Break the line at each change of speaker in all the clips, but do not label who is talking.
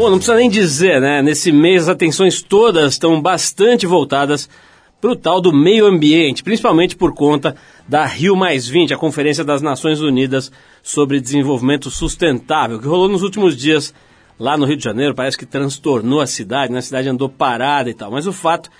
Bom, não precisa nem dizer, né? Nesse mês as atenções todas estão bastante voltadas para o tal do meio ambiente, principalmente por conta da Rio a Conferência das Nações Unidas sobre Desenvolvimento Sustentável, que rolou nos últimos dias lá no Rio de Janeiro, parece que transtornou a cidade, né? a cidade andou parada e tal. Mas o fato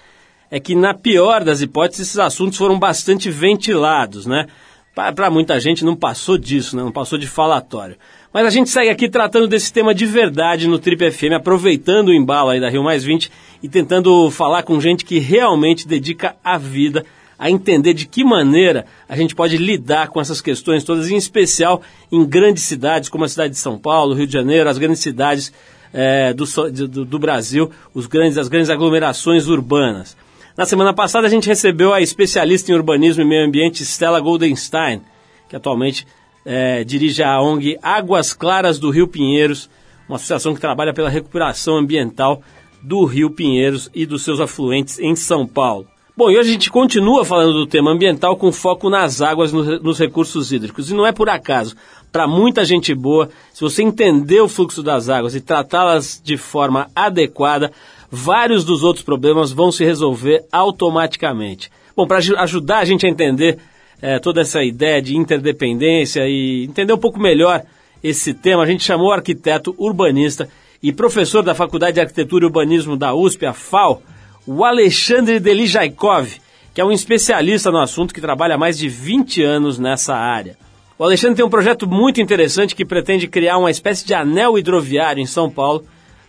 é que, na pior das hipóteses, esses assuntos foram bastante ventilados, né? Para muita gente não passou disso, né? não passou de falatório. Mas a gente segue aqui tratando desse tema de verdade no Trip FM, aproveitando o embalo aí da Rio Mais 20 e tentando falar com gente que realmente dedica a vida a entender de que maneira a gente pode lidar com essas questões todas, em especial em grandes cidades como a cidade de São Paulo, Rio de Janeiro, as grandes cidades é, do, do, do, Brasil, os grandes, as grandes aglomerações urbanas. Na semana passada a gente recebeu a especialista em urbanismo e meio ambiente Stella Goldenstein, que atualmente é, dirige a ONG Águas Claras do Rio Pinheiros, uma associação que trabalha pela recuperação ambiental do Rio Pinheiros e dos seus afluentes em São Paulo. Bom, e hoje a gente continua falando do tema ambiental com foco nas águas, nos recursos hídricos. E não é por acaso. Para muita gente boa, se você entender o fluxo das águas e tratá-las de forma adequada, vários dos outros problemas vão se resolver automaticamente. Bom, para ajudar a gente a entender é, toda essa ideia de interdependência e entender um pouco melhor esse tema, a gente chamou o arquiteto urbanista e professor da Faculdade de Arquitetura e Urbanismo da USP, a FAO, o Alexandre Delijaikov, que é um especialista no assunto que trabalha há mais de 20 anos nessa área. O Alexandre tem um projeto muito interessante que pretende criar uma espécie de anel hidroviário em São Paulo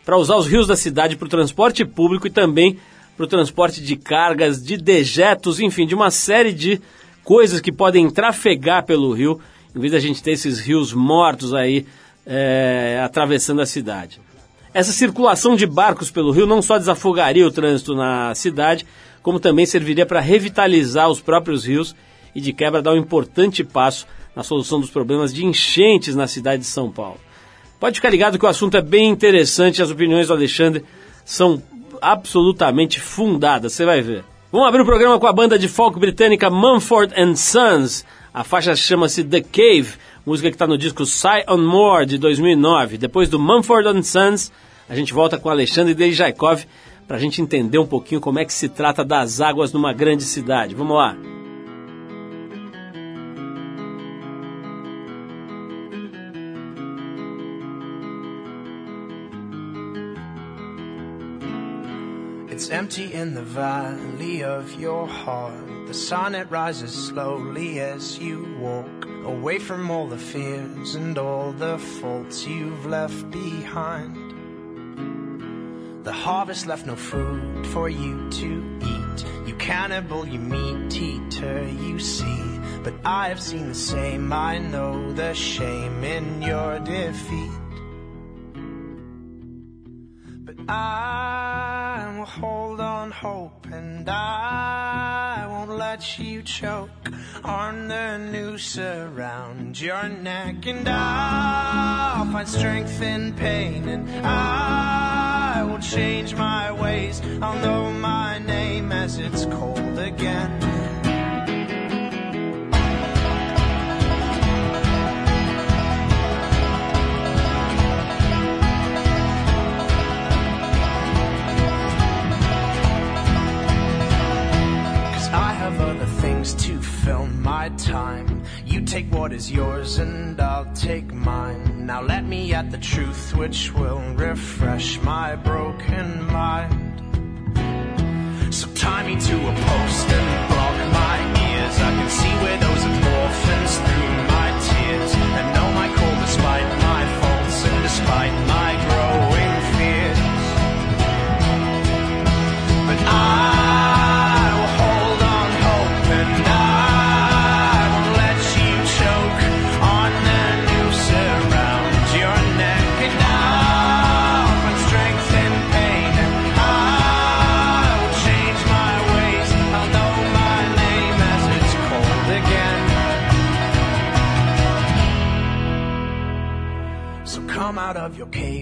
para usar os rios da cidade para o transporte público e também para o transporte de cargas, de dejetos, enfim, de uma série de coisas que podem trafegar pelo rio, em vez da gente ter esses rios mortos aí é, atravessando a cidade. Essa circulação de barcos pelo rio não só desafogaria o trânsito na cidade, como também serviria para revitalizar os próprios rios e de quebra dar um importante passo na solução dos problemas de enchentes na cidade de São Paulo. Pode ficar ligado que o assunto é bem interessante as opiniões do Alexandre são absolutamente fundadas, você vai ver. Vamos abrir o programa com a banda de folk britânica Mumford Sons. A faixa chama-se The Cave, música que está no disco Sigh on More de 2009. Depois do Mumford Sons, a gente volta com Alexandre Dejaikov para a gente entender um pouquinho como é que se trata das águas numa grande cidade. Vamos lá. Empty in the valley of your heart. The sun it rises slowly as you walk away from all the fears and all the faults you've left behind. The harvest left no food for you to eat. You cannibal, you meat eater, you see. But I have seen the same, I know the shame in your defeat. I will hold on hope and I won't let you choke on the noose around your neck. And I'll find strength in pain and I will change my ways. I'll know my name as it's cold again my time. You take what is yours and I'll take mine. Now let me at the truth which will refresh my broken mind. So tie me to a post and block my ears. I can see where those orphans through my tears and know my call despite my faults and despite my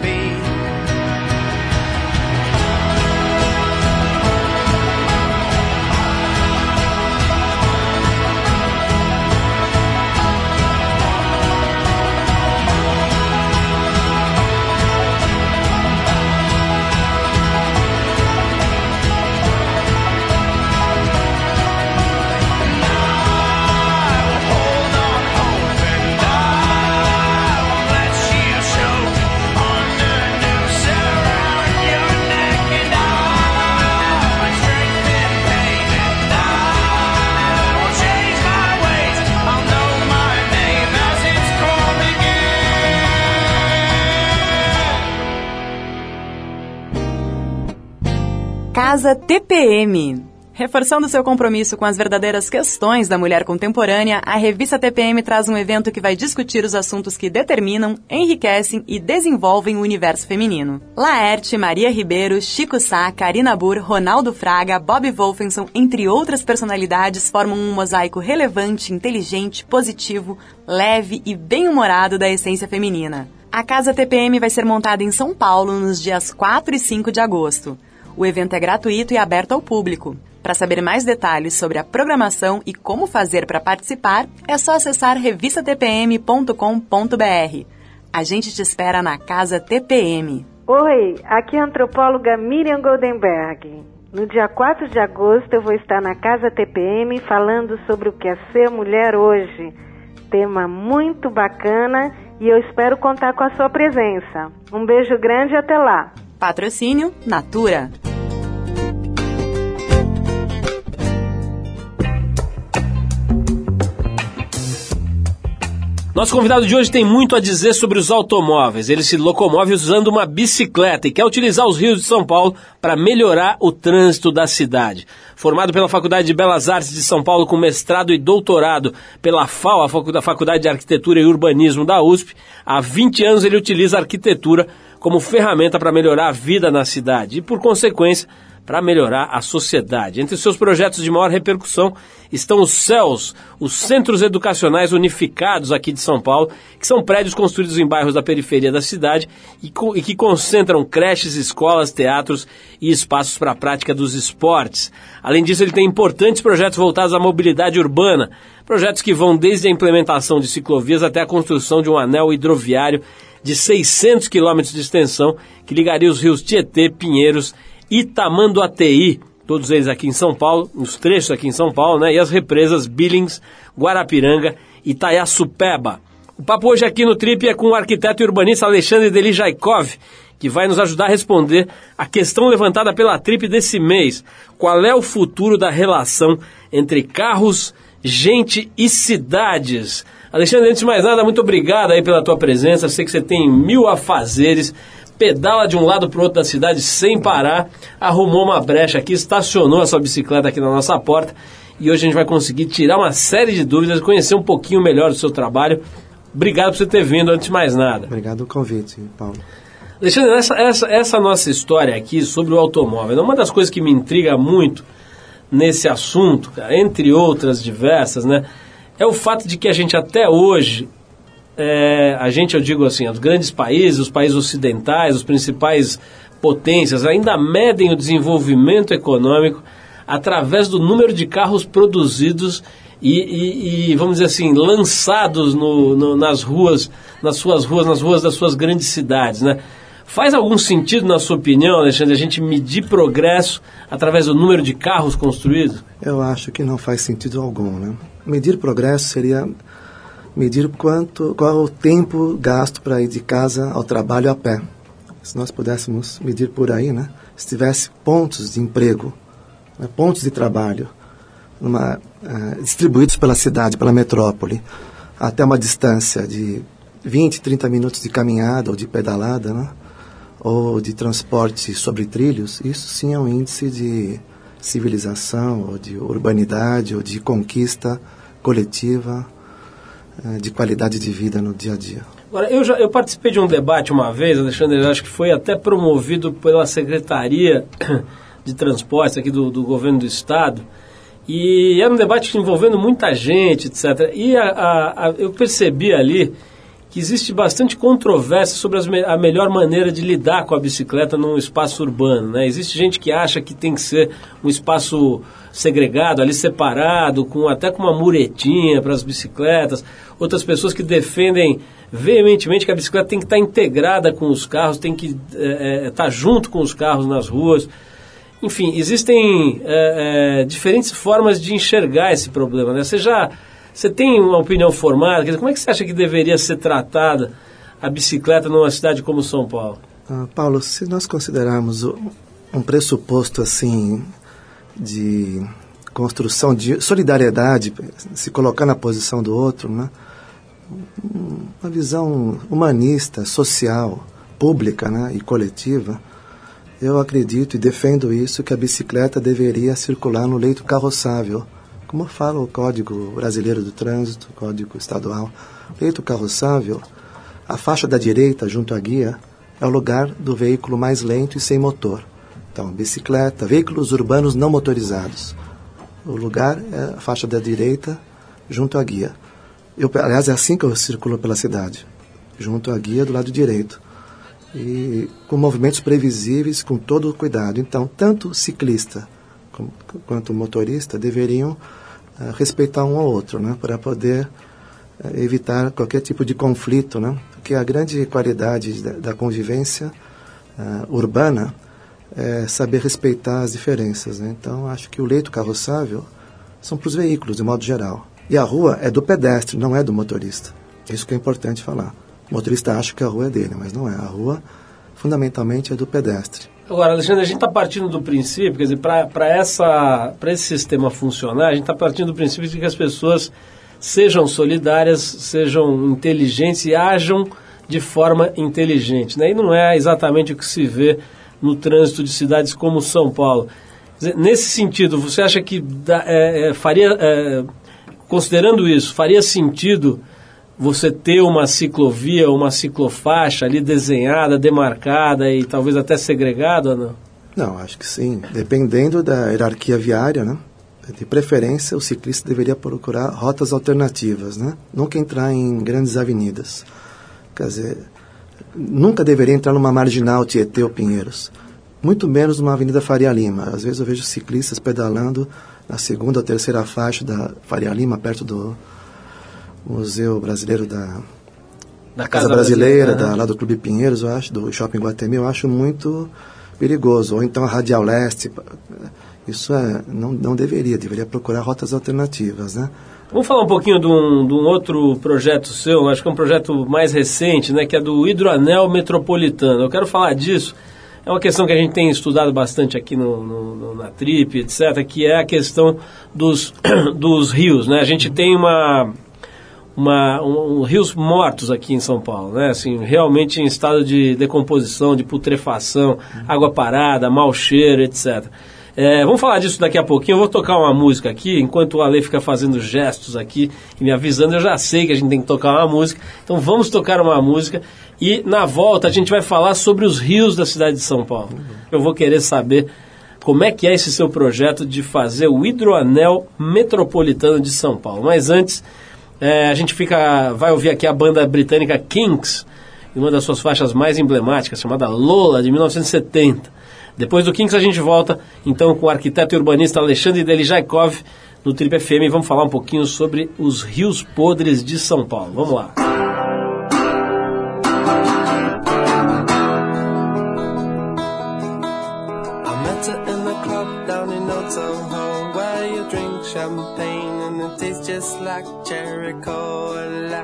be.
Casa TPM. Reforçando seu compromisso com as verdadeiras questões da mulher contemporânea, a revista TPM traz um evento que vai discutir os assuntos que determinam, enriquecem e desenvolvem o universo feminino. Laerte, Maria Ribeiro, Chico Sá, Karina Burr, Ronaldo Fraga, Bob Wolfenson, entre outras personalidades, formam um mosaico relevante, inteligente, positivo, leve e bem-humorado da essência feminina. A Casa TPM vai ser montada em São Paulo nos dias 4 e 5 de agosto. O evento é gratuito e aberto ao público. Para saber mais detalhes sobre a programação e como fazer para participar, é só acessar revistatpm.com.br. A gente te espera na Casa TPM.
Oi, aqui é a antropóloga Miriam Goldenberg. No dia 4 de agosto eu vou estar na Casa TPM falando sobre o que é ser mulher hoje. Tema muito bacana e eu espero contar com a sua presença. Um beijo grande e até lá.
Patrocínio Natura.
Nosso convidado de hoje tem muito a dizer sobre os automóveis. Ele se locomove usando uma bicicleta e quer utilizar os rios de São Paulo para melhorar o trânsito da cidade. Formado pela Faculdade de Belas Artes de São Paulo com mestrado e doutorado pela FAO, a Faculdade de Arquitetura e Urbanismo da USP, há 20 anos ele utiliza arquitetura como ferramenta para melhorar a vida na cidade e, por consequência, para melhorar a sociedade. Entre seus projetos de maior repercussão estão os CELS, os Centros Educacionais Unificados aqui de São Paulo, que são prédios construídos em bairros da periferia da cidade e, que concentram creches, escolas, teatros e espaços para a prática dos esportes. Além disso, ele tem importantes projetos voltados à mobilidade urbana, projetos que vão desde a implementação de ciclovias até a construção de um anel hidroviário de 600 quilômetros de extensão que ligaria os rios Tietê, Pinheiros Itamanduateí, todos eles aqui em São Paulo, os trechos aqui em São Paulo, né? E as represas Billings, Guarapiranga e Itaiaçupeba. O papo hoje aqui no Trip é com o arquiteto e urbanista Alexandre Delijaikov, que vai nos ajudar a responder a questão levantada pela Trip desse mês. Qual é o futuro da relação entre carros, gente e cidades? Alexandre, antes de mais nada, muito obrigado aí pela tua presença. Sei que você tem mil afazeres pedala de um lado para o outro da cidade sem parar, arrumou uma brecha aqui, estacionou a sua bicicleta aqui na nossa porta e hoje a gente vai conseguir tirar uma série de dúvidas, conhecer um pouquinho melhor do seu trabalho. Obrigado por você ter vindo, antes de mais nada.
Obrigado pelo convite, Paulo.
Alexandre, essa, essa, essa nossa história aqui sobre o automóvel, uma das coisas que me intriga muito nesse assunto, cara, entre outras diversas, né, é o fato de que a gente até hoje é, a gente, eu digo assim, os grandes países, os países ocidentais, os principais potências, ainda medem o desenvolvimento econômico através do número de carros produzidos e, e, e vamos dizer assim, lançados no, no, nas ruas, nas suas ruas, nas ruas das suas grandes cidades, né? Faz algum sentido, na sua opinião, Alexandre, a gente medir progresso através do número de carros construídos?
Eu acho que não faz sentido algum, né? Medir progresso seria medir quanto, qual o tempo gasto para ir de casa ao trabalho a pé. Se nós pudéssemos medir por aí, né? Se tivesse pontos de emprego, né? pontos de trabalho, numa, uh, distribuídos pela cidade, pela metrópole, até uma distância de 20, 30 minutos de caminhada ou de pedalada, né? Ou de transporte sobre trilhos, isso sim é um índice de civilização, ou de urbanidade, ou de conquista coletiva eh, de qualidade de vida no dia a dia.
Agora, eu, já, eu participei de um debate uma vez, Alexandre, acho que foi até promovido pela Secretaria de Transportes aqui do, do governo do Estado, e era um debate envolvendo muita gente, etc. E a, a, a, eu percebi ali que existe bastante controvérsia sobre a melhor maneira de lidar com a bicicleta num espaço urbano. Né? Existe gente que acha que tem que ser um espaço segregado, ali separado, com até com uma muretinha para as bicicletas. Outras pessoas que defendem veementemente que a bicicleta tem que estar integrada com os carros, tem que é, é, estar junto com os carros nas ruas. Enfim, existem é, é, diferentes formas de enxergar esse problema. Né? Você já você tem uma opinião formada? Dizer, como é que você acha que deveria ser tratada a bicicleta numa cidade como São Paulo?
Ah, Paulo, se nós considerarmos um pressuposto assim de construção de solidariedade, se colocar na posição do outro, né? uma visão humanista, social, pública né? e coletiva, eu acredito e defendo isso que a bicicleta deveria circular no leito carroçável como fala o Código Brasileiro do Trânsito, Código Estadual, leito carroçável, a faixa da direita, junto à guia, é o lugar do veículo mais lento e sem motor. Então, bicicleta, veículos urbanos não motorizados. O lugar é a faixa da direita, junto à guia. Eu, aliás, é assim que eu circulo pela cidade, junto à guia do lado direito. E com movimentos previsíveis, com todo o cuidado. Então, tanto o ciclista quanto o motorista deveriam respeitar um ao outro, né, para poder eh, evitar qualquer tipo de conflito, né, porque a grande qualidade da, da convivência uh, urbana é saber respeitar as diferenças. Né? Então, acho que o leito carroçável são para os veículos, de modo geral. E a rua é do pedestre, não é do motorista. Isso que é importante falar. O motorista acha que a rua é dele, mas não é. A rua, fundamentalmente, é do pedestre.
Agora, Alexandre, a gente está partindo do princípio, quer dizer, para esse sistema funcionar, a gente está partindo do princípio de que as pessoas sejam solidárias, sejam inteligentes e ajam de forma inteligente. Né? E não é exatamente o que se vê no trânsito de cidades como São Paulo. Dizer, nesse sentido, você acha que da, é, é, faria, é, considerando isso, faria sentido você ter uma ciclovia, uma ciclofaixa ali desenhada, demarcada e talvez até segregada não?
Não, acho que sim. Dependendo da hierarquia viária, né? De preferência, o ciclista deveria procurar rotas alternativas, né? Nunca entrar em grandes avenidas. Quer dizer, nunca deveria entrar numa marginal Tietê ou Pinheiros. Muito menos numa Avenida Faria Lima. Às vezes eu vejo ciclistas pedalando na segunda ou terceira faixa da Faria Lima, perto do, Museu Brasileiro da,
da
Casa,
Casa
Brasileira,
Brasileira
da, lá do Clube Pinheiros, eu acho, do Shopping Guatemi, eu acho muito perigoso. Ou então a Radial Leste, isso é, não, não deveria, deveria procurar rotas alternativas, né?
Vamos falar um pouquinho de um, de um, outro projeto seu, acho que é um projeto mais recente, né, que é do Hidroanel Metropolitano. Eu quero falar disso, é uma questão que a gente tem estudado bastante aqui no, no na Trip, etc., que é a questão dos, dos rios, né? A gente tem uma uma, um, um, rios mortos aqui em São Paulo, né? Assim, realmente em estado de decomposição, de putrefação, água parada, mau cheiro, etc. É, vamos falar disso daqui a pouquinho. Eu vou tocar uma música aqui, enquanto o Ale fica fazendo gestos aqui e me avisando, eu já sei que a gente tem que tocar uma música. Então vamos tocar uma música e na volta a gente vai falar sobre os rios da cidade de São Paulo. Eu vou querer saber como é que é esse seu projeto de fazer o hidroanel metropolitano de São Paulo. Mas antes, é, a gente fica, vai ouvir aqui a banda britânica Kinks, uma das suas faixas mais emblemáticas, chamada Lola, de 1970. Depois do Kinks a gente volta, então, com o arquiteto e urbanista Alexandre Delijaikov, no Trip FM, e vamos falar um pouquinho sobre os rios podres de São Paulo. Vamos lá. Just like cherry cola.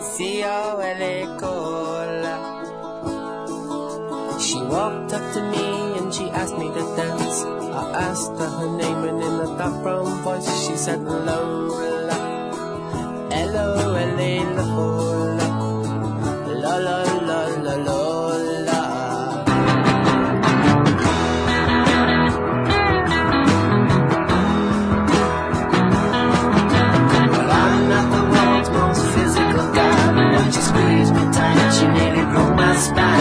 C-O-L-A cola. She walked up to me and she asked me to dance. I asked her her name and in a dark brown voice she said Lola. L-O-L-A Lola.
us.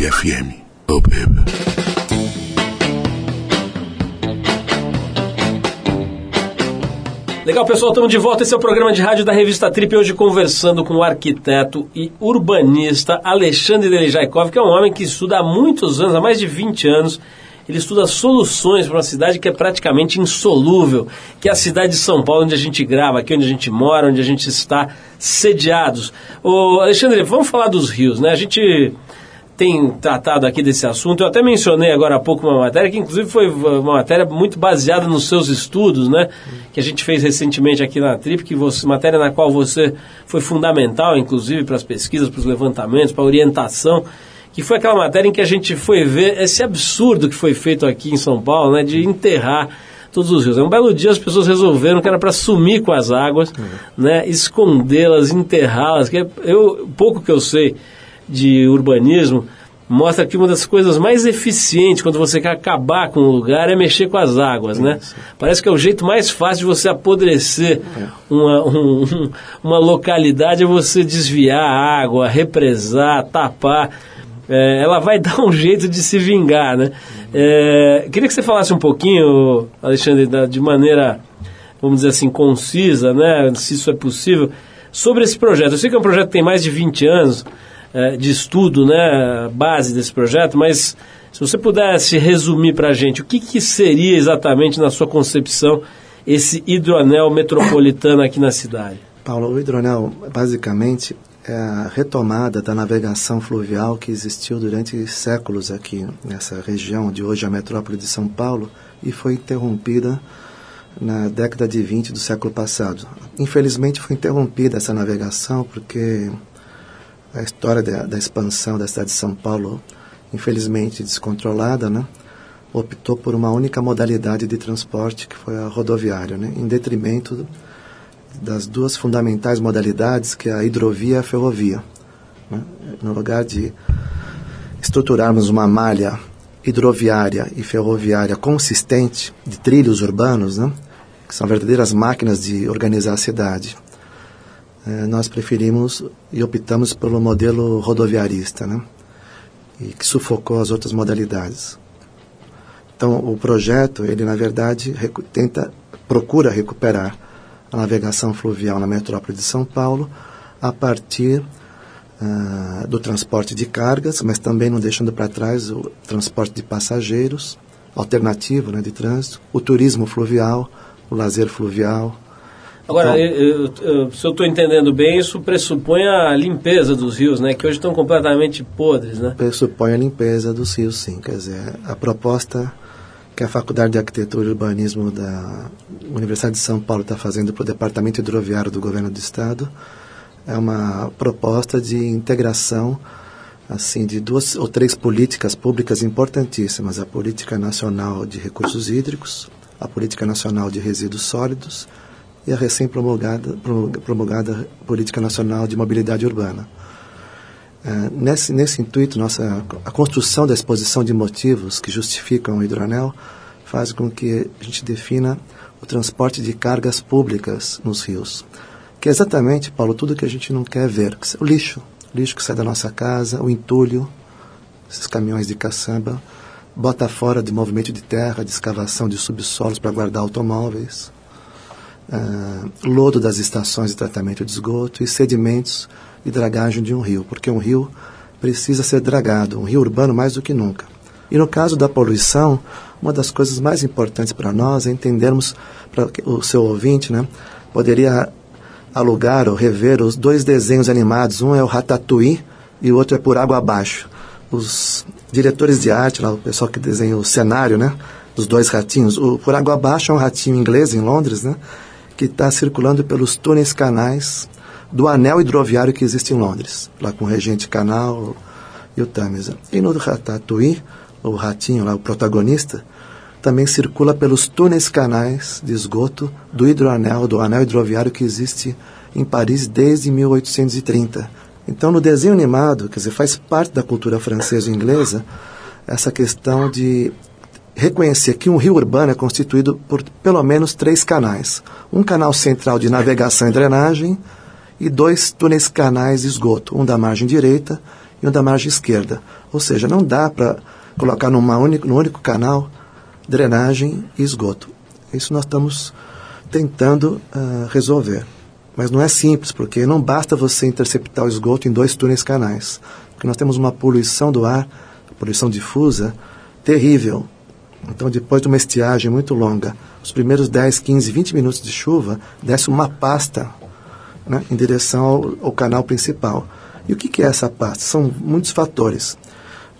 FM. Oh, baby.
Legal, pessoal, estamos de volta. Esse é o programa de rádio da revista Trip. Hoje conversando com o arquiteto e urbanista Alexandre Delijaikov, que é um homem que estuda há muitos anos, há mais de 20 anos. Ele estuda soluções para uma cidade que é praticamente insolúvel, que é a cidade de São Paulo, onde a gente grava, aqui onde a gente mora, onde a gente está sediados. Ô, Alexandre, vamos falar dos rios, né? A gente tem tratado aqui desse assunto. Eu até mencionei agora há pouco uma matéria que, inclusive, foi uma matéria muito baseada nos seus estudos, né? Que a gente fez recentemente aqui na Trip, que você, matéria na qual você foi fundamental, inclusive, para as pesquisas, para os levantamentos, para a orientação. Que foi aquela matéria em que a gente foi ver esse absurdo que foi feito aqui em São Paulo, né? De enterrar todos os rios. Um belo dia as pessoas resolveram que era para sumir com as águas, né? Escondê-las, enterrá-las. Que eu, pouco que eu sei de urbanismo mostra que uma das coisas mais eficientes quando você quer acabar com o lugar é mexer com as águas, né? Parece que é o jeito mais fácil de você apodrecer uma, um- um- uma localidade é você desviar a água, represar, tapar. É, ela vai dar um jeito de se vingar, né? É, queria que você falasse um pouquinho, Alexandre, de maneira, vamos dizer assim, concisa, né? Se isso é possível, sobre esse projeto. Eu sei que é um projeto que tem mais de 20 anos é, de estudo, né? Base desse projeto, mas se você pudesse resumir para a gente, o que, que seria exatamente, na sua concepção, esse hidroanel metropolitano aqui na cidade?
Paulo, o hidronel basicamente é a retomada da navegação fluvial que existiu durante séculos aqui nessa região de hoje a metrópole de São Paulo e foi interrompida na década de 20 do século passado. Infelizmente foi interrompida essa navegação porque a história da, da expansão da cidade de São Paulo, infelizmente descontrolada, né? optou por uma única modalidade de transporte, que foi a rodoviária, né? em detrimento das duas fundamentais modalidades, que é a hidrovia e a ferrovia. né? No lugar de estruturarmos uma malha hidroviária e ferroviária consistente de trilhos urbanos, né? que são verdadeiras máquinas de organizar a cidade, eh, nós preferimos e optamos pelo modelo rodoviarista, né? e que sufocou as outras modalidades. Então, o projeto, ele na verdade tenta, procura recuperar a navegação fluvial na metrópole de São Paulo a partir ah, do transporte de cargas, mas também não deixando para trás o transporte de passageiros, alternativo né, de trânsito, o turismo fluvial, o lazer fluvial.
Agora,
Então-
eu- eu- eu- se eu estou entendendo bem, isso pressupõe a limpeza dos rios, né? Que hoje estão completamente podres, né?
pressupõe a limpeza dos rios, sim. Quer dizer, a proposta que a Faculdade de Arquitetura e Urbanismo da Universidade de São Paulo está fazendo para o Departamento Hidroviário do Governo do Estado é uma proposta de integração assim de duas ou três políticas públicas importantíssimas: a política nacional de recursos hídricos, a política nacional de resíduos sólidos e a recém-promulgada promulga- promulgada política nacional de mobilidade urbana. É, nesse, nesse intuito, nossa, a construção da exposição de motivos que justificam o hidroanel faz com que a gente defina o transporte de cargas públicas nos rios. Que é exatamente, Paulo, tudo que a gente não quer ver. que O lixo, o lixo que sai da nossa casa, o entulho, esses caminhões de caçamba, bota fora de movimento de terra, de escavação de subsolos para guardar automóveis, ah, lodo das estações de tratamento de esgoto e sedimentos de dragagem de um rio, porque um rio precisa ser dragado, um rio urbano mais do que nunca. E no caso da poluição, uma das coisas mais importantes para nós é entendermos, para o seu ouvinte, né, poderia alugar ou rever os dois desenhos animados, um é o Ratatouille e o outro é Por Água Abaixo. Os diretores de arte, lá, o pessoal que desenha o cenário, né, dos dois ratinhos, o Por Água Abaixo é um ratinho inglês em Londres, né, que está circulando pelos túneis canais do anel hidroviário que existe em Londres, lá com o Regente Canal e o Tâmisa. E no Ratatouille, o ratinho lá, o protagonista, também circula pelos túneis canais de esgoto do hidroanel, do anel hidroviário que existe em Paris desde 1830. Então, no desenho animado, quer dizer, faz parte da cultura francesa e inglesa essa questão de reconhecer que um rio urbano é constituído por pelo menos três canais. Um canal central de navegação e drenagem e dois túneis canais de esgoto, um da margem direita e um da margem esquerda. Ou seja, não dá para colocar numa único, num único canal drenagem e esgoto. Isso nós estamos tentando ah, resolver. Mas não é simples, porque não basta você interceptar o esgoto em dois túneis canais. Porque nós temos uma poluição do ar, poluição difusa, terrível. Então, depois de uma estiagem muito longa, os primeiros 10, 15, 20 minutos de chuva, desce uma pasta né, em direção ao, ao canal principal. E o que, que é essa pasta? São muitos fatores.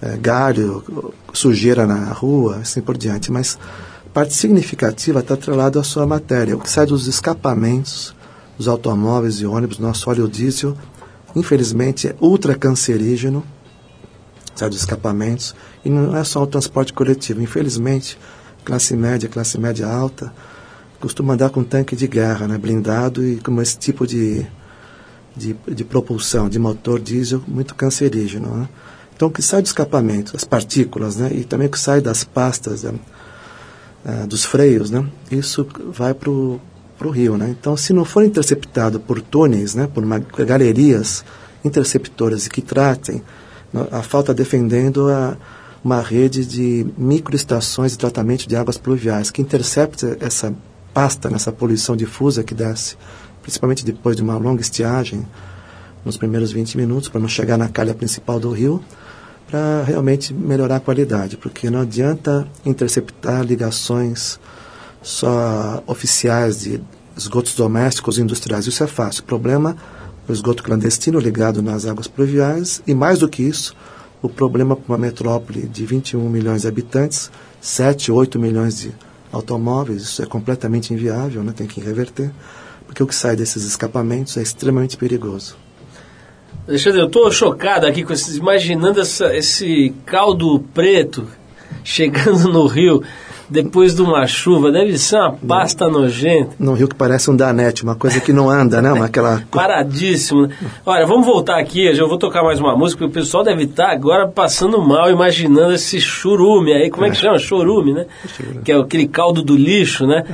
É, galho, sujeira na rua, assim por diante. Mas parte significativa está atrelada à sua matéria. O que sai dos escapamentos dos automóveis e ônibus, nosso óleo diesel, infelizmente, é ultra cancerígeno, dos escapamentos. E não é só o transporte coletivo. Infelizmente, classe média, classe média alta, costuma andar com tanque de guerra, né, blindado e com esse tipo de, de, de propulsão, de motor diesel muito cancerígeno. Né? Então, o que sai do escapamento, as partículas, né, e também o que sai das pastas, né, ah, dos freios, né, isso vai para o rio. Né? Então, se não for interceptado por túneis, né, por uma, galerias interceptoras que tratem, a falta defendendo a, uma rede de microestações de tratamento de águas pluviais que intercepta essa pasta nessa poluição difusa que desce, principalmente depois de uma longa estiagem, nos primeiros 20 minutos, para não chegar na calha principal do rio, para realmente melhorar a qualidade, porque não adianta interceptar ligações só oficiais de esgotos domésticos e industriais. Isso é fácil. O problema é o esgoto clandestino ligado nas águas pluviais e, mais do que isso, o problema para uma metrópole de 21 milhões de habitantes, 7, 8 milhões de automóveis, isso é completamente inviável, né? tem que reverter, porque o que sai desses escapamentos é extremamente perigoso.
Alexandre, eu tô chocado aqui com esses, imaginando essa- esse caldo preto chegando no rio depois de uma chuva. Deve ser uma pasta nojenta.
Num rio que parece um danete, uma coisa que não anda, né? Uma, aquela...
Paradíssimo. né? Olha, vamos voltar aqui, eu vou tocar mais uma música, porque o pessoal deve estar agora passando mal, imaginando esse churume aí, como é que chama? Chorume, né? Que é aquele caldo do lixo, né?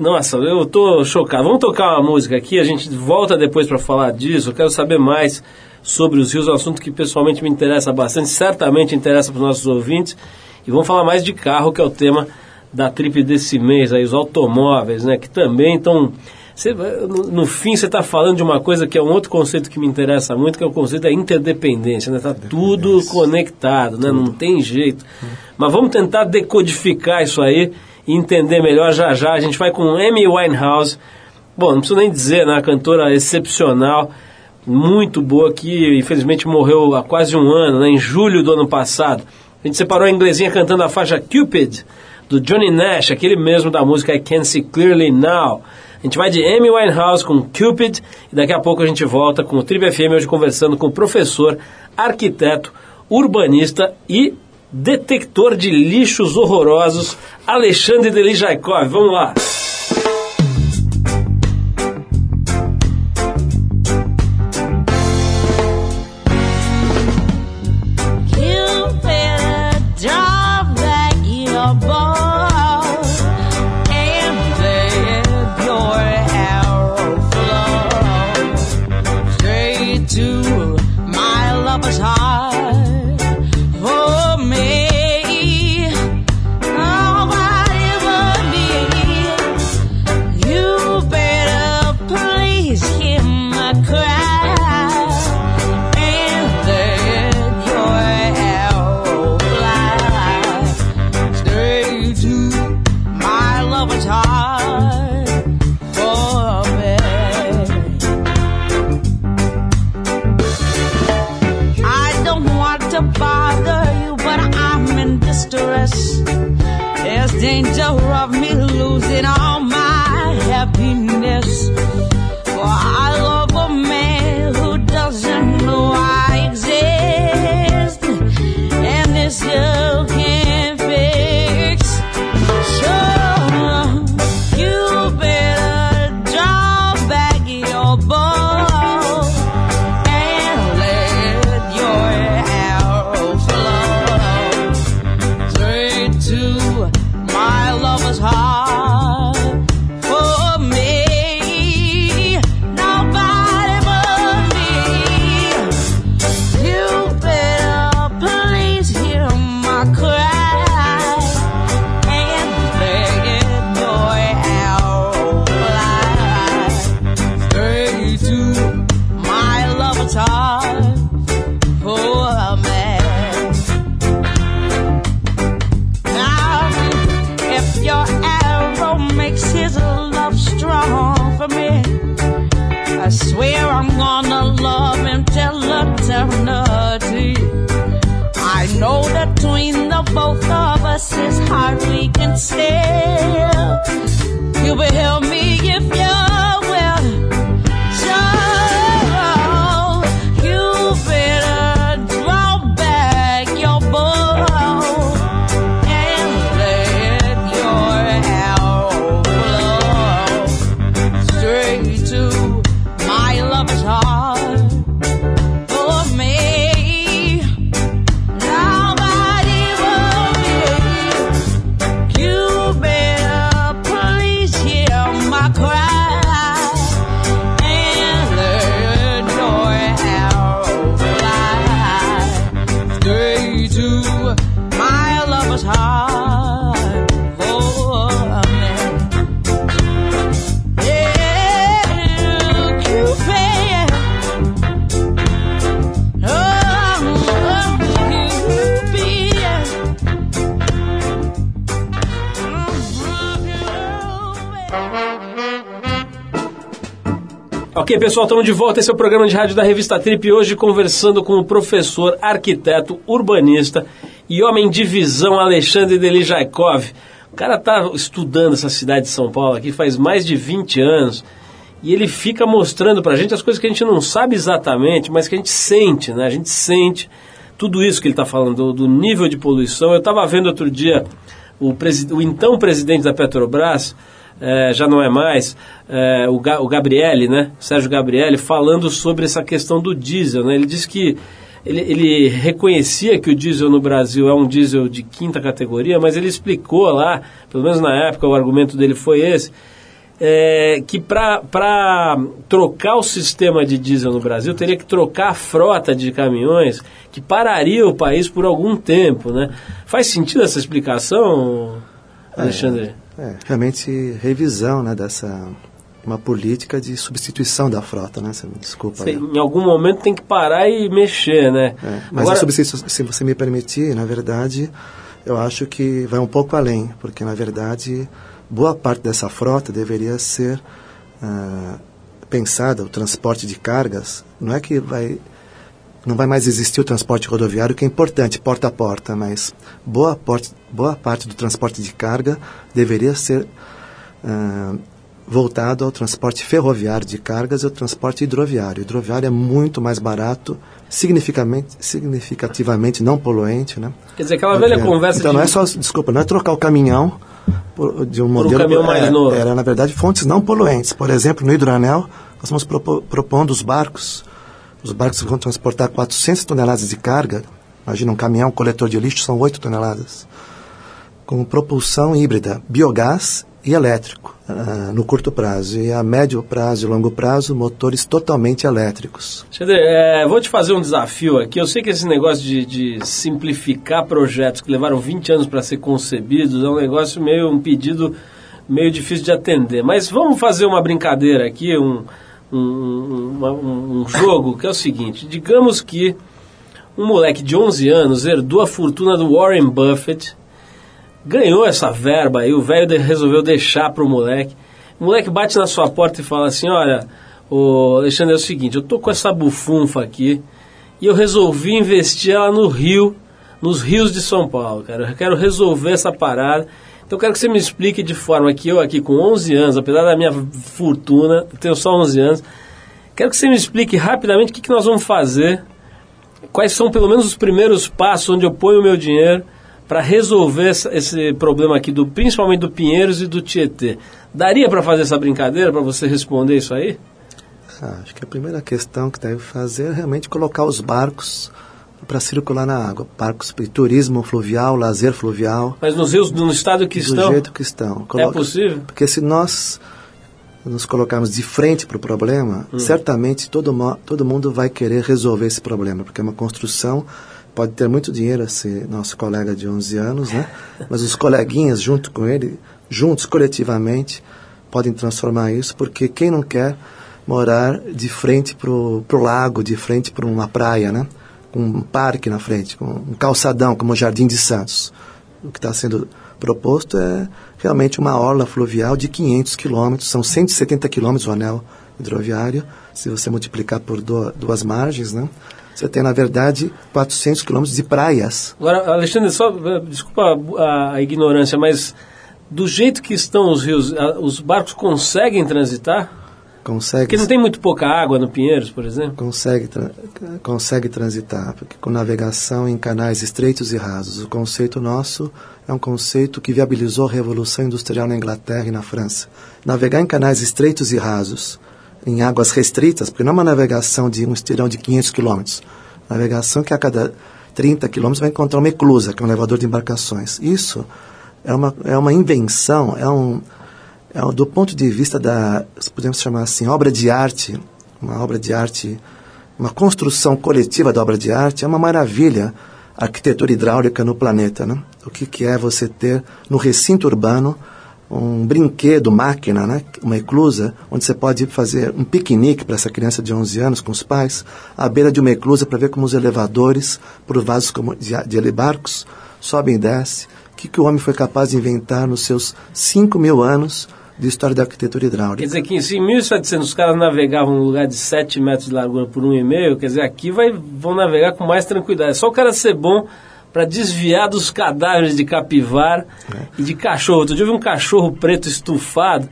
Nossa, eu tô chocado. Vamos tocar uma música aqui, a gente volta depois para falar disso, eu quero saber mais sobre os rios, um assunto que pessoalmente me interessa bastante, certamente interessa para os nossos ouvintes. E vamos falar mais de carro, que é o tema da trip desse mês, aí, os automóveis, né? Que também estão. No, fim, você está falando de uma coisa que é um outro conceito que me interessa muito, que é o conceito da interdependência, né? Está tudo conectado, né? Não tem jeito. Mas vamos tentar decodificar isso aí e entender melhor já já. A gente vai com Amy Winehouse. Bom, não preciso nem dizer, né? Uma cantora excepcional, muito boa, que infelizmente morreu há quase um ano, né? Em julho do ano passado. A gente separou a inglesinha cantando a faixa Cupid, do Johnny Nash, aquele mesmo da música I Can See Clearly Now. A gente vai de Amy Winehouse com Cupid e daqui a pouco a gente volta com o Tribe FM hoje conversando com professor, arquiteto, urbanista e detector de lixos horrorosos, Alexandre Delijaikov. Vamos lá!
him
Ok, pessoal, estamos de volta. Esse é o programa de rádio da revista Trip. Hoje conversando com o professor, arquiteto, urbanista e homem de visão Alexandre Delijaikov. O cara está estudando essa cidade de São Paulo aqui faz mais de 20 anos e ele fica mostrando pra gente as coisas que a gente não sabe exatamente, mas que a gente sente, né? A gente sente tudo isso que ele está falando, do, do nível de poluição. Eu estava vendo outro dia o, o então presidente da Petrobras, eh, já não é mais, eh, o, Ga- o Gabriele, né? Sérgio Gabriele, falando sobre essa questão do diesel, né? Ele disse que ele, ele reconhecia que o diesel no Brasil é um diesel de quinta categoria, mas ele explicou lá, pelo menos na época o argumento dele foi esse, é, que para trocar o sistema de diesel no Brasil teria que trocar a frota de caminhões que pararia o país por algum tempo, né? Faz sentido essa explicação, Alexandre?
É, realmente revisão né, dessa uma política de substituição da frota, né? Desculpa.
Em algum momento tem que parar e mexer, né?
É, mas
Agora-
substituição, se você me permitir, na verdade, eu acho que vai um pouco além, porque na verdade boa parte dessa frota deveria ser ah, pensada, o transporte de cargas, não é que vai não vai mais existir o transporte rodoviário, que é importante, porta a porta, mas boa, porte, boa parte do transporte de carga deveria ser ah, voltado ao transporte ferroviário de cargas e ao transporte hidroviário. O hidroviário é muito mais barato, significativamente, significativamente não poluente, né?
Quer dizer, aquela velha conversa
Então
de...
não é só, desculpa, não é trocar o caminhão por- de um modelo
caminhão mais
é,
novo.
Era na verdade fontes não poluentes. Por exemplo, no hidroanel nós estamos propo- propondo os barcos, os barcos vão transportar 400 toneladas de carga. Imagina um caminhão coletor de lixo são 8 toneladas com propulsão híbrida, biogás e elétrico, ah, no curto prazo. E a médio prazo e longo prazo, motores totalmente elétricos.
Alexandre, é, vou te fazer um desafio aqui. Eu sei que esse negócio de, de simplificar projetos que levaram 20 anos para ser concebidos é um negócio meio, um pedido meio difícil de atender. Mas vamos fazer uma brincadeira aqui, um, um, um- um jogo que é o seguinte. Digamos que um moleque de 11 anos herdou a fortuna do Warren Buffett, ganhou essa verba aí, o velho resolveu deixar pro moleque. O moleque bate na sua porta e fala assim, olha, ô Alexandre, é o seguinte, eu tô com essa bufunfa aqui e eu resolvi investir ela no Rio, nos rios de São Paulo, cara. Eu quero resolver essa parada. Então eu quero que você me explique de forma que eu aqui com 11 anos, apesar da minha fortuna, eu tenho só 11 anos, quero que você me explique rapidamente o que, que nós vamos fazer quais são pelo menos os primeiros passos onde eu ponho o meu dinheiro para resolver esse problema aqui, do, principalmente do Pinheiros e do Tietê. Daria para fazer essa brincadeira, para você responder isso aí?
Ah, acho que a primeira questão que deve fazer é realmente colocar os barcos para circular na água. Barcos para turismo fluvial, lazer fluvial,
Mas nos rios, no estado que
do
estão,
jeito que estão.
é
Coloca-
possível?
Porque se nós nos colocarmos de frente para o problema,
Hum.
certamente todo, todo mundo vai querer resolver esse problema, porque é uma construção, pode ter muito dinheiro esse nosso colega de 11 anos, né? mas os coleguinhas junto com ele, juntos, coletivamente, podem transformar isso, porque quem não quer morar de frente para o lago, de frente para uma praia, né? Com um parque na frente, com um calçadão, como o Jardim de Santos. O que está sendo proposto é realmente uma orla fluvial de 500 quilômetros, são 170 quilômetros o anel hidroviário, se você multiplicar por du- duas margens, né? Você tem, na verdade, 400 quilômetros de praias.
Agora, Alexandre, só, eh, desculpa a, a ignorância, mas do jeito que estão os rios, a- os barcos conseguem transitar?
Consegue,
Porque não tem muito pouca água no Pinheiros, por exemplo?
consegue, tra- consegue transitar, porque com navegação em canais estreitos e rasos. O conceito nosso é um conceito que viabilizou a Revolução Industrial na Inglaterra e na França. Navegar em canais estreitos e rasos, em águas restritas, porque não é uma navegação de um estirão de 500 quilômetros. Navegação que a cada 30 quilômetros vai encontrar uma eclusa, que é um elevador de embarcações. Isso é uma, é uma invenção, é um, é um- do ponto de vista da, se podemos chamar assim, obra de arte, uma obra de arte, uma construção coletiva da obra de arte, é uma maravilha a arquitetura hidráulica no planeta. Né? O que, que é você ter no recinto urbano um brinquedo, máquina, né? uma eclusa, onde você pode fazer um piquenique para essa criança de 11 anos com os pais, à beira de uma eclusa para ver como os elevadores, por vasos de, de barcos, sobem e descem. O que, que o homem foi capaz de inventar nos seus 5 mil anos de história da arquitetura hidráulica?
Quer dizer que se em 1700 os caras navegavam num lugar de 7 metros de largura por 1,5, quer dizer, aqui vai, vão navegar com mais tranquilidade. É só o cara ser bom para desviar dos cadáveres de capivara e de cachorro. Outro dia eu vi um cachorro preto estufado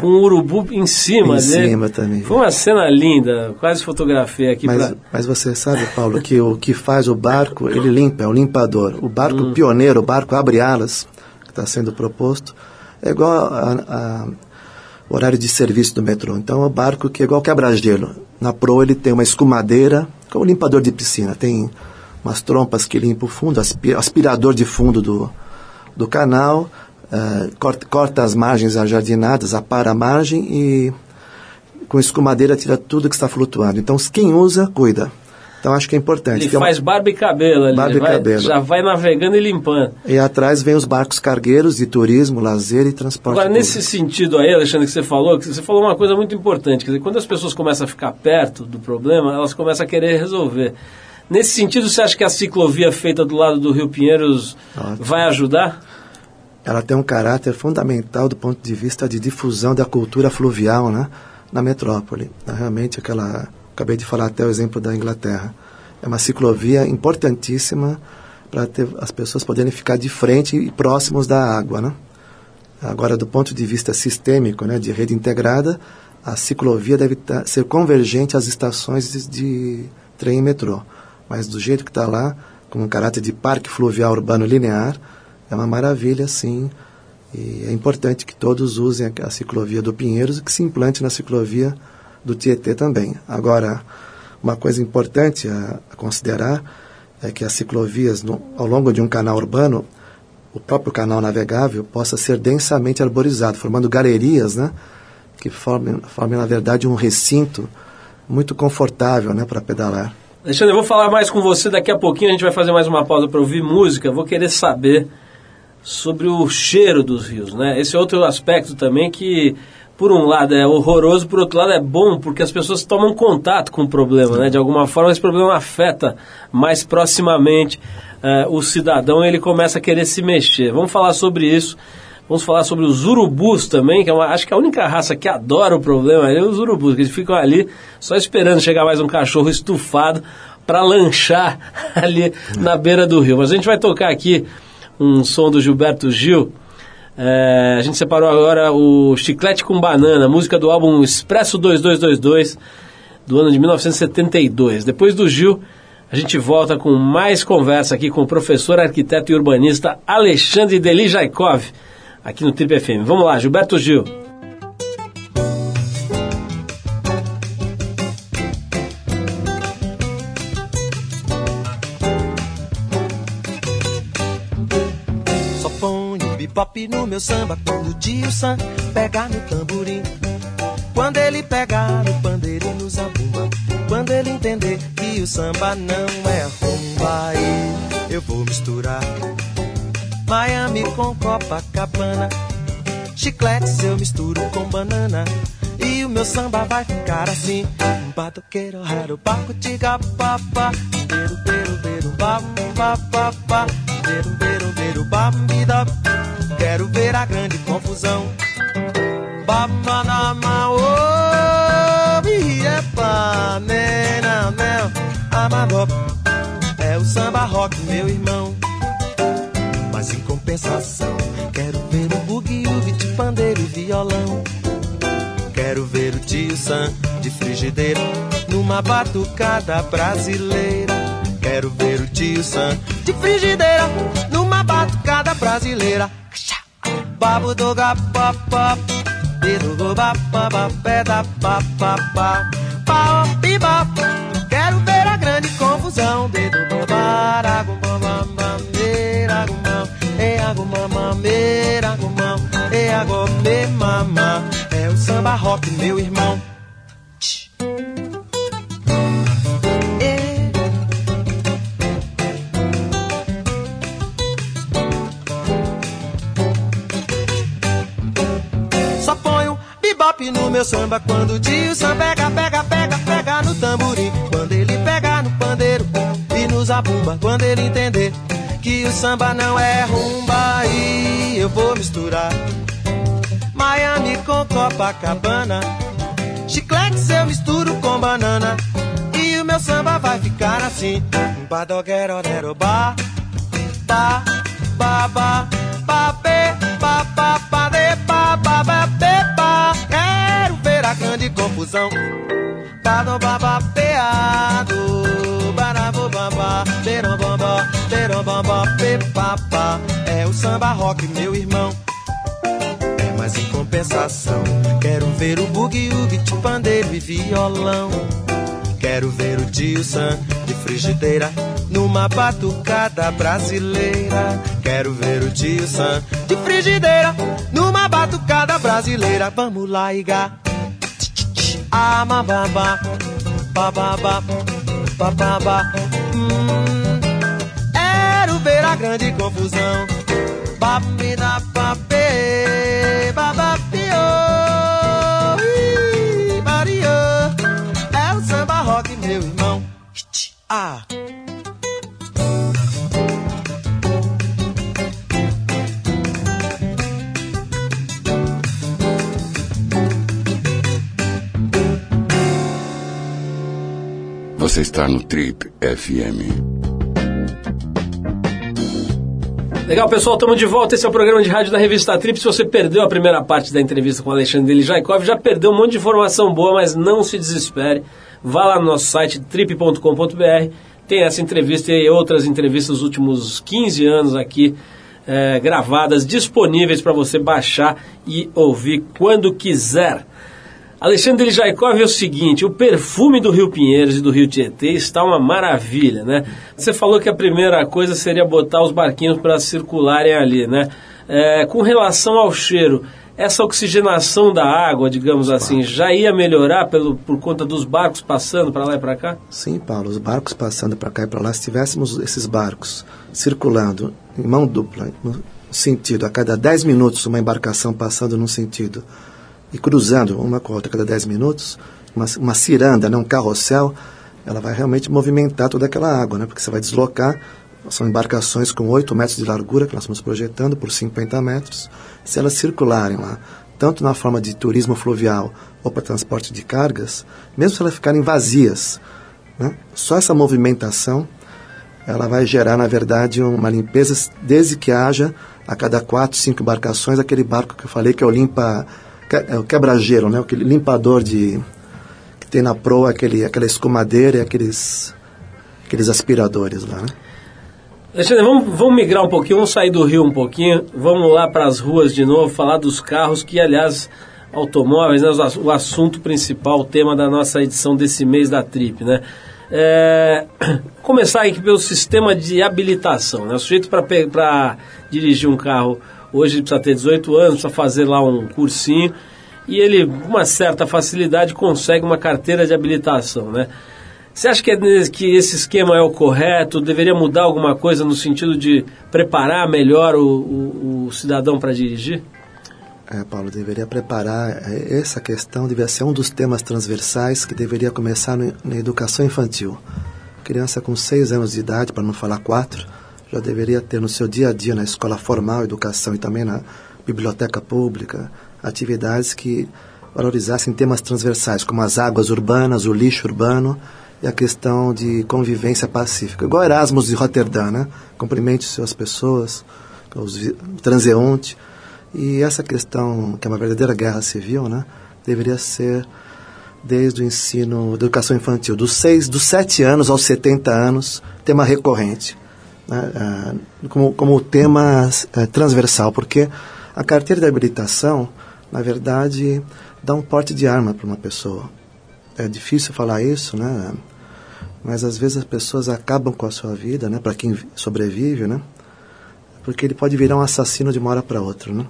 com o urubu em cima
Em
dele.
cima também.
Foi uma cena linda, quase fotografei aqui
Mas,
pra...
mas você sabe, Paulo, que o que faz o barco, ele limpa, é o limpador. O barco pioneiro, o barco abre alas, que está sendo proposto, é igual a, a- o horário de serviço do metrô. Então é o barco que é igual quebra-gelo. Na proa ele tem uma escumadeira, como limpador de piscina. Tem umas trompas que limpam o fundo, aspi- aspirador de fundo do, do canal, eh, corta, corta as margens ajardinadas, apara a margem e com escumadeira tira tudo que está flutuando. Então, quem usa, cuida. Então, acho que é importante.
Ele
uma-
faz barba e cabelo ali,
Barba e
vai-
cabelo.
já vai navegando e limpando.
E atrás vem os barcos cargueiros de turismo, lazer e transporte.
Agora, nesse
público.
sentido aí, Alexandre, que você falou, que você falou uma coisa muito importante. Quer dizer, quando as pessoas começam a ficar perto do problema, elas começam a querer resolver. Nesse sentido, você acha que a ciclovia feita do lado do Rio Pinheiros
Ótimo.
vai ajudar?
Ela tem um caráter fundamental do ponto de vista de difusão da cultura fluvial né, na metrópole. É Realmente, aquela. Acabei de falar até o exemplo da Inglaterra. É uma ciclovia importantíssima para as pessoas poderem ficar de frente e próximos da água. Né? Agora, do ponto de vista sistêmico, né, de rede integrada, a ciclovia deve ser convergente às estações de, de trem e metrô. Mas do jeito que está lá, com um caráter de parque fluvial urbano linear, é uma maravilha, sim. E é importante que todos usem a, a ciclovia do Pinheiros e que se implante na ciclovia do Tietê também. Agora, uma coisa importante a, considerar é que as ciclovias, no- ao longo de um canal urbano, o próprio canal navegável possa ser densamente arborizado, formando galerias, né, que formem, formem na verdade um recinto muito confortável, né, para pedalar.
Alexandre, eu vou falar mais com você daqui a pouquinho. A gente vai fazer mais uma pausa para ouvir música. Vou querer saber sobre o cheiro dos rios, né? Esse é outro aspecto também que, por um lado, é horroroso, por outro lado, é bom, porque as pessoas tomam contato com o problema, né? De alguma forma, esse problema afeta mais proximamente eh, o cidadão e ele começa a querer se mexer. Vamos falar sobre isso. Vamos falar sobre os urubus também, que é uma, acho que a única raça que adora o problema é os urubus, que eles ficam ali só esperando chegar mais um cachorro estufado para lanchar ali na beira do rio. Mas a gente vai tocar aqui um som do Gilberto Gil. É, a gente separou agora o Chiclete com Banana, música do álbum Expresso 2222, do ano de 1972. Depois do Gil, a gente volta com mais conversa aqui com o professor, arquiteto e urbanista Alexandre Delijaikov, aqui no Trip FM. Vamos lá, Gilberto Gil.
Bebop no meu samba quando o tio Sam pegar no tamborim. Quando ele pegar no pandeiro e no zabumba. Quando ele entender que o samba não é rumba, aí eu vou misturar Miami com Copacabana. Chicletes eu misturo com banana. E o meu samba vai ficar assim. Batoqueiro, raro, baco, tiga, papá. Beiro, beiro, beiro, bam, ba, ba, ba. Beiro, beiro, beiro, bam, bida. Quero ver a grande confusão. Bamanama, biepa, nena, mel, amadop. É o samba rock, meu irmão. Mas em compensação, quero ver o bugue, o de pandeiro e violão. Quero ver o tio Sam de frigideira numa batucada brasileira. Quero ver o tio Sam de frigideira numa batucada brasileira. Babo do gapapá, dedo do bapapá, pé da papapá, pau, piba. Quero ver a grande confusão. Dedo do barago, mamameira, gumão, e agumamameira, gumão, e agome mamá. É o samba rock, meu irmão. Meu samba quando o tio Sam pega, pega, pega, pega no tamborim. Quando ele pega no pandeiro e no zabumba. Quando ele entender que o samba não é rumba, aí eu vou misturar Miami com Copacabana. Chiclete eu misturo com banana. E o meu samba vai ficar assim. Badoguero, ba, ba, ba, ba, ba.
Confusão. Bado baba peado, barabo baba, berom bamba, berom bamba, pepapa. É o samba rock, meu irmão. É, mas em compensação, quero ver o woogie de pandeiro e violão. Quero ver o tio Sam de frigideira numa batucada brasileira. Quero ver o tio Sam de frigideira numa batucada brasileira. Vamos lá, Iga. Ah, mababa, bababa, bababa. Hum, quero ver a grande confusão. Babida, babê, babapio. Ih, Maria, é o samba rock, meu irmão. Ah.
Você está no Trip FM.
Legal, pessoal, estamos de volta. Esse é o programa de rádio da revista Trip. Se você perdeu a primeira parte da entrevista com Alexandre Delijaikov, já perdeu um monte de informação boa, mas não se desespere. Vá lá no nosso site trip.com.br. Tem essa entrevista e outras entrevistas dos últimos 15 anos aqui eh, gravadas, disponíveis para você baixar e ouvir quando quiser. Alexandre Delijaikov é o seguinte, o perfume do Rio Pinheiros e do Rio Tietê está uma maravilha, né? Você falou que a primeira coisa seria botar os barquinhos para circularem ali, né? É, com relação ao cheiro, essa oxigenação da água, digamos assim, já ia melhorar pelo, por conta dos barcos passando para lá e para cá?
Sim, Paulo, os barcos passando para cá e para lá, se tivéssemos esses barcos circulando em mão dupla, no sentido, a cada 10 minutos uma embarcação passando num sentido e cruzando uma com a outra cada 10 minutos, uma, uma ciranda, né, um carrossel, ela vai realmente movimentar toda aquela água, né, porque você vai deslocar, são embarcações com 8 metros de largura que nós estamos projetando por 50 metros, se elas circularem lá, tanto na forma de turismo fluvial ou para transporte de cargas, mesmo se elas ficarem vazias, né, só essa movimentação ela vai gerar, na verdade, uma limpeza desde que haja a cada quatro, cinco embarcações aquele barco que eu falei que é o limpa o quebra-gelo, né? Aquele limpador de que tem na proa aquele aquela escumadeira e aqueles aqueles aspiradores lá, né?
Alexandre, vamos, vamos migrar um pouquinho, vamos sair do Rio um pouquinho, vamos lá para as ruas de novo, falar dos carros, que aliás, automóveis, né, o assunto principal, o tema da nossa edição desse mês da Trip, né? É, começar aqui pelo sistema de habilitação, né? O sujeito para dirigir um carro, hoje precisa ter 18 anos, precisa fazer lá um cursinho, e ele, com uma certa facilidade, consegue uma carteira de habilitação, né? Você acha que, é que esse esquema é o correto? Deveria mudar alguma coisa no sentido de preparar melhor o, o- o cidadão para dirigir?
É, Paulo, deveria preparar eh, essa questão, deveria ser um dos temas transversais que deveria começar na educação infantil. Criança com seis anos de idade, para não falar quatro, já deveria ter no seu dia a dia, na escola formal, educação e também na biblioteca pública, atividades que valorizassem temas transversais, como as águas urbanas, o lixo urbano e a questão de convivência pacífica. Igual Erasmus de Roterdã, né? Cumprimente suas pessoas, os vi- transeunte. E essa questão, que é uma verdadeira guerra civil, né, deveria ser desde o ensino da educação infantil, dos seis, dos sete anos aos 70 anos, tema recorrente, né, ah, como, como tema eh, transversal, porque a carteira de habilitação, na verdade, dá um porte de arma para uma pessoa. É difícil falar isso, né? Mas às vezes as pessoas acabam com a sua vida, né? Para quem vi- sobrevive, né? Porque ele pode virar um assassino de uma hora para outra, né?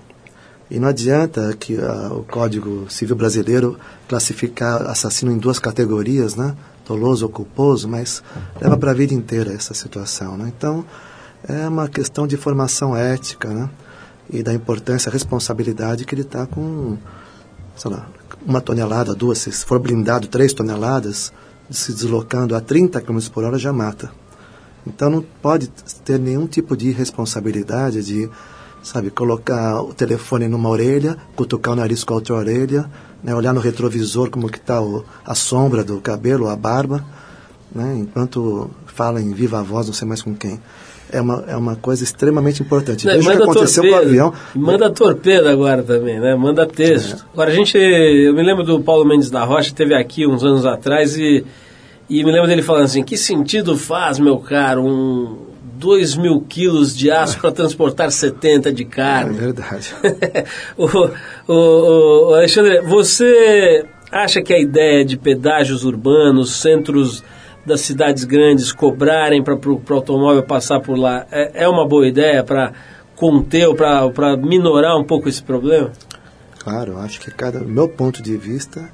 E não adianta que ah, o Código Civil Brasileiro classificar assassino em duas categorias, né? Doloso ou culposo, mas leva para a vida inteira essa situação, né? Então, é uma questão de formação ética, né? E da importância, responsabilidade que ele está com, sei lá, uma tonelada, duas, se for blindado, três toneladas, se deslocando a 30 km por hora já mata. Então não pode ter nenhum tipo de responsabilidade de, sabe, colocar o telefone numa orelha, cutucar o nariz com a outra orelha, né, olhar no retrovisor como que está a sombra do cabelo, a barba, né, enquanto fala em viva voz, não sei mais com quem. é uma, é uma coisa extremamente importante.
Não,
Veja o que aconteceu com o avião.
Manda torpedo agora também, né? Manda texto. Agora a gente, eu me lembro do Paulo Mendes da Rocha, teve aqui uns anos atrás e, e me lembro dele falando assim, que sentido faz, meu caro, um 2 mil quilos de aço para transportar 70 de
É
carne?
verdade.
o, o- o- Alexandre, você acha que a ideia de pedágios urbanos, centros das cidades grandes cobrarem para o automóvel passar por lá, é, é uma boa ideia para conter ou para minorar um pouco esse problema?
Claro, acho que cada, meu ponto de vista,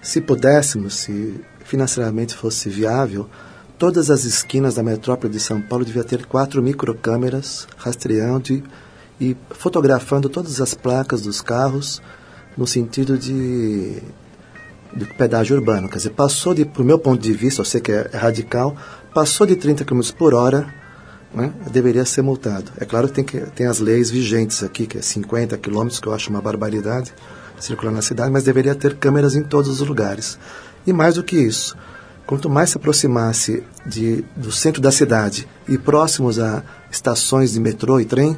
se pudéssemos, se financeiramente fosse viável, todas as esquinas da metrópole de São Paulo devia ter quatro microcâmeras rastreando e, fotografando todas as placas dos carros no sentido de, de pedágio urbano. Quer dizer, passou de, para o meu ponto de vista, eu sei que é, é radical, passou de 30 km por hora, né, deveria ser multado. É claro que tem, que tem as leis vigentes aqui, que é 50 km, que eu acho uma barbaridade circular na cidade, mas deveria ter câmeras em todos os lugares. E mais do que isso, quanto mais se aproximasse de, do centro da cidade e próximos a estações de metrô e trem,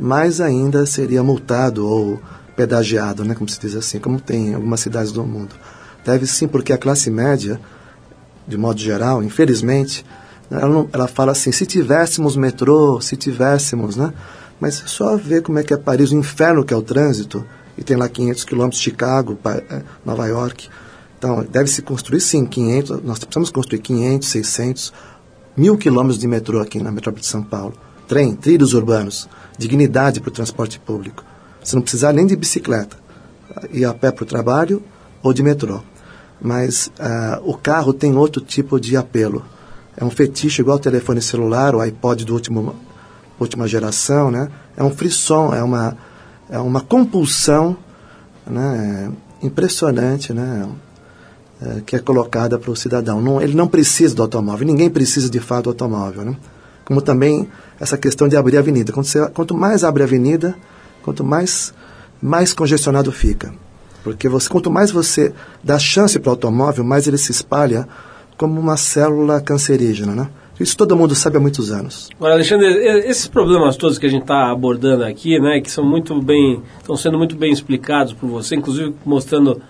mais ainda seria multado ou pedagiado, né, como se diz assim, como tem em algumas cidades do mundo. Deve sim, porque a classe média, de modo geral, infelizmente, ela, não- ela fala assim, se tivéssemos metrô, se tivéssemos, né? Mas só ver como é que é Paris, o inferno que é o trânsito, e tem lá 500 quilômetros, Chicago, eh, Nova York. Então, deve-se construir sim 500, nós precisamos construir 500, 600, mil quilômetros de metrô aqui na metrópole de São Paulo. Trem, trilhos urbanos, dignidade para o transporte público. Você não precisar nem de bicicleta, ir a pé para o trabalho ou de metrô. Mas ah, o carro tem outro tipo de apelo. É um fetiche igual o telefone celular, o iPod do último última geração, né? É um frisson, é uma é uma compulsão, né? Impressionante, né? É, que é colocada para o cidadão. Não, ele não precisa do automóvel, ninguém precisa de fato do automóvel, né? Como também essa questão de abrir a avenida. Quanto, você- quanto mais abre a avenida, quanto mais mais congestionado fica. Porque você, quanto mais você dá chance para o automóvel, mais ele se espalha como uma célula cancerígena, né? Isso todo mundo sabe há muitos anos.
Agora, Alexandre, esses problemas todos que a gente está abordando aqui, né, que são muito bem, estão sendo muito bem explicados por você, inclusive mostrando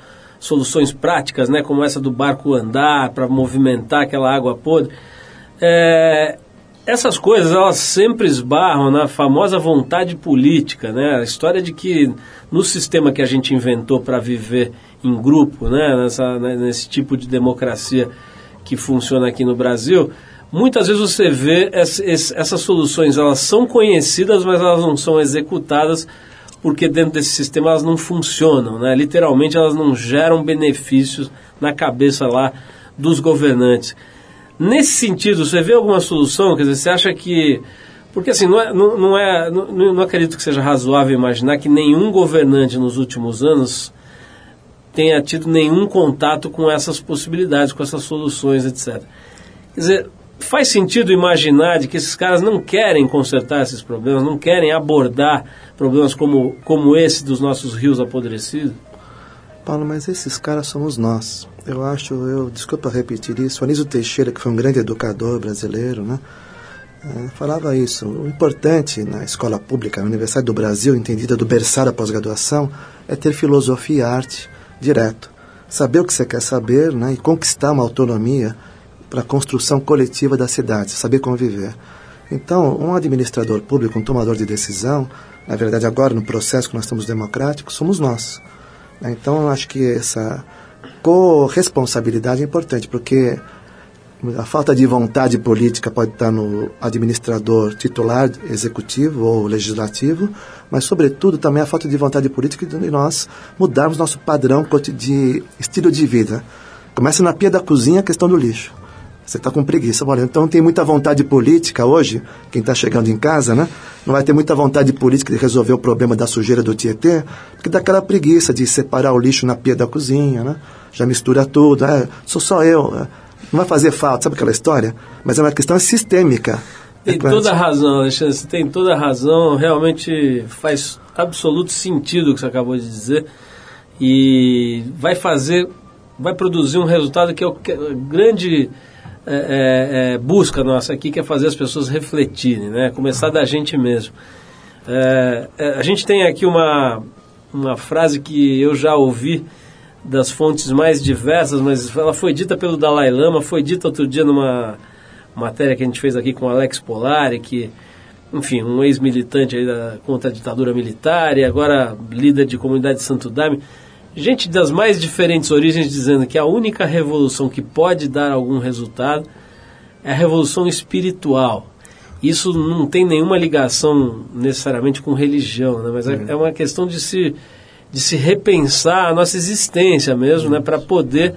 soluções práticas, né, como essa do barco andar para movimentar aquela água podre. É, essas coisas elas sempre esbarram na famosa vontade política, né? A história de que no sistema que a gente inventou para viver em grupo, né, nessa, né, nesse tipo de democracia que funciona aqui no Brasil, muitas vezes você vê ess- ess- essas soluções, elas são conhecidas, mas elas não são executadas porque dentro desse sistema elas não funcionam, né? Literalmente elas não geram benefícios na cabeça lá dos governantes. Nesse sentido, você vê alguma solução? Quer dizer, você acha que. Porque assim, não, é, não, não, é, não, não acredito que seja razoável imaginar que nenhum governante nos últimos anos tenha tido nenhum contato com essas possibilidades, com essas soluções, etc. Quer dizer, faz sentido imaginar de que esses caras não querem consertar esses problemas, não querem abordar problemas como, como esse dos nossos rios apodrecidos?
Paulo, mas esses caras somos nós. Eu acho, eu desculpa repetir isso, Anísio Teixeira, que foi um grande educador brasileiro, né? eh, falava isso. O importante na escola pública, na Universidade do Brasil, entendida do berçário à pós-graduação, é ter filosofia e arte direto. Saber o que você quer saber né, e conquistar uma autonomia para a construção coletiva da cidade, saber conviver. Então, um administrador público, um tomador de decisão, na verdade, agora no processo que nós estamos democráticos, somos nós. Então, eu acho que essa corresponsabilidade é importante, porque a falta de vontade política pode estar no administrador titular, executivo ou legislativo, mas, sobretudo, também a falta de vontade política de nós mudarmos nosso padrão de estilo de vida. Começa na pia da cozinha a questão do lixo. Você está com preguiça, olha, então tem muita vontade política hoje, quem está chegando em casa, né? Não vai ter muita vontade política de resolver o problema da sujeira do Tietê, porque dá aquela preguiça de separar o lixo na pia da cozinha, né? Já mistura tudo, é, sou só eu, é, não vai fazer falta, sabe aquela história? Mas é uma questão sistêmica.
Tem
É claro.
toda a razão, Alexandre, você tem toda a razão, realmente faz absoluto sentido o que você acabou de dizer e vai fazer, vai produzir um resultado que é o grande, é, é, é, busca nossa aqui, que é fazer as pessoas refletirem, né? Começar da gente mesmo. É, é, a gente tem aqui uma, uma frase que eu já ouvi das fontes mais diversas, mas ela foi dita pelo Dalai Lama, foi dita outro dia numa matéria que a gente fez aqui com Alex Polari, que, enfim, um ex-militante aí da, contra a ditadura militar e agora líder de comunidade de Santo Daime. Gente das mais diferentes origens dizendo que a única revolução que pode dar algum resultado é a revolução espiritual. Isso não tem nenhuma ligação necessariamente com religião, né? mas é, é uma questão de se, de se repensar a nossa existência mesmo, né? para poder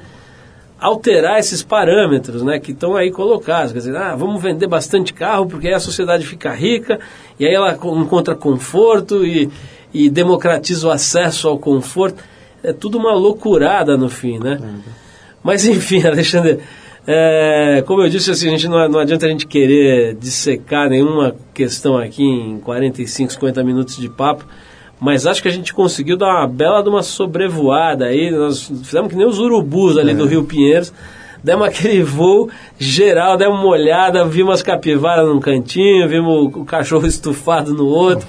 alterar esses parâmetros né? que estão aí colocados. Quer dizer, ah, vamos vender bastante carro porque aí a sociedade fica rica e aí ela co- encontra conforto e, e democratiza o acesso ao conforto. É tudo uma loucurada no fim, né? Mas enfim, Alexandre, é, como eu disse, assim, a gente não, não adianta a gente querer dissecar nenhuma questão aqui em 45, 50 minutos de papo, mas acho que a gente conseguiu dar uma bela de uma sobrevoada aí, nós fizemos que nem os urubus ali do Rio Pinheiros, demos aquele voo geral, demos uma olhada, vimos as capivaras num cantinho, vimos o cachorro estufado no outro,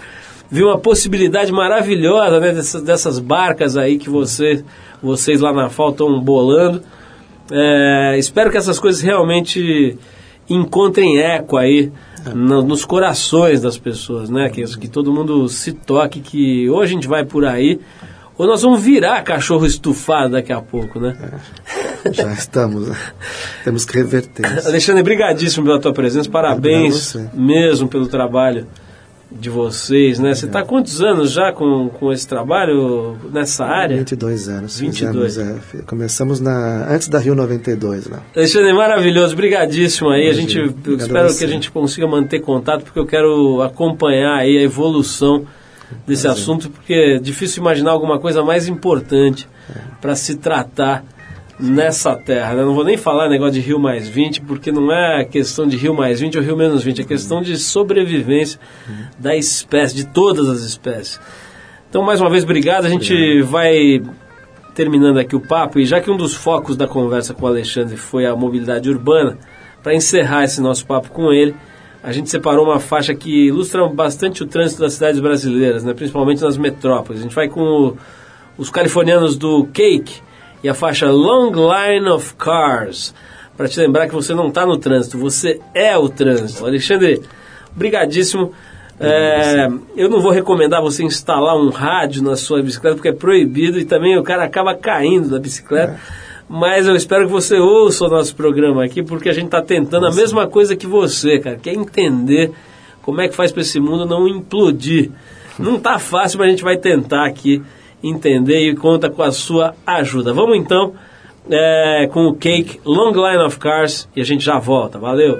vimos uma possibilidade maravilhosa né, dessas, dessas barcas aí que você, vocês lá na FAO estão bolando. É, espero que essas coisas realmente encontrem eco aí no- nos corações das pessoas, né? Que, que todo mundo se toque que ou a gente vai por aí ou nós vamos virar cachorro estufado daqui a pouco, né?
Já estamos. né? Temos que reverter isso.
Alexandre, brigadíssimo pela tua presença, parabéns mesmo pelo trabalho de vocês, né? Você está quantos anos já com, com esse trabalho nessa área?
22 anos.
22.
Fizemos, é, começamos na, antes da Rio 92 lá.
Alexandre, maravilhoso, brigadíssimo aí. A gente
Obrigado
espero que a gente consiga manter contato, porque eu quero acompanhar aí a evolução desse assunto, porque é difícil imaginar alguma coisa mais importante
É.
para se tratar nessa terra. né? Não vou nem falar negócio de Rio mais 20, porque não é questão de Rio mais 20 ou Rio menos 20, é questão de sobrevivência da espécie, de todas as espécies. Então, mais uma vez, obrigado. A gente vai terminando aqui o papo, e já que um dos focos da conversa com o Alexandre foi a mobilidade urbana, para encerrar esse nosso papo com ele, a gente separou uma faixa que ilustra bastante o trânsito das cidades brasileiras, né, principalmente nas metrópoles. A gente vai com o- os californianos do Cake e a faixa Long Line of Cars, para te lembrar que você não está no trânsito, você é o trânsito. Alexandre, brigadíssimo. É, eu não vou recomendar você instalar um rádio na sua bicicleta porque é proibido e também o cara acaba caindo da bicicleta. Mas eu espero que você ouça o nosso programa aqui porque a gente está tentando a mesma coisa que você, cara, que é entender como é que faz para esse mundo não implodir. Não tá fácil, mas a gente vai tentar aqui entender e conta com a sua ajuda. Vamos então é, com o Cake Long Line of Cars e a gente já volta. Valeu!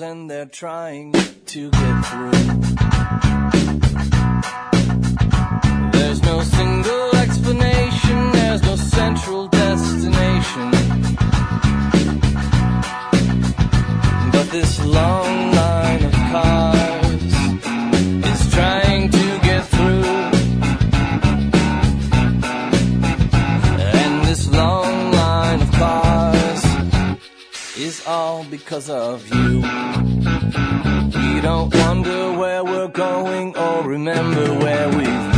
And they're trying to get through. This long line of cars is trying to get through. And this long line of cars is all because of you. We don't wonder where we're going or remember where we've been.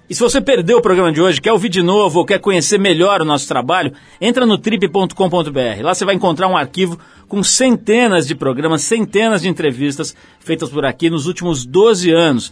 E se você perdeu o programa de hoje, quer ouvir de novo ou quer conhecer melhor o nosso trabalho, entra no trip.com.br. Lá você vai encontrar um arquivo com centenas de programas, centenas de entrevistas feitas por aqui nos últimos 12 anos.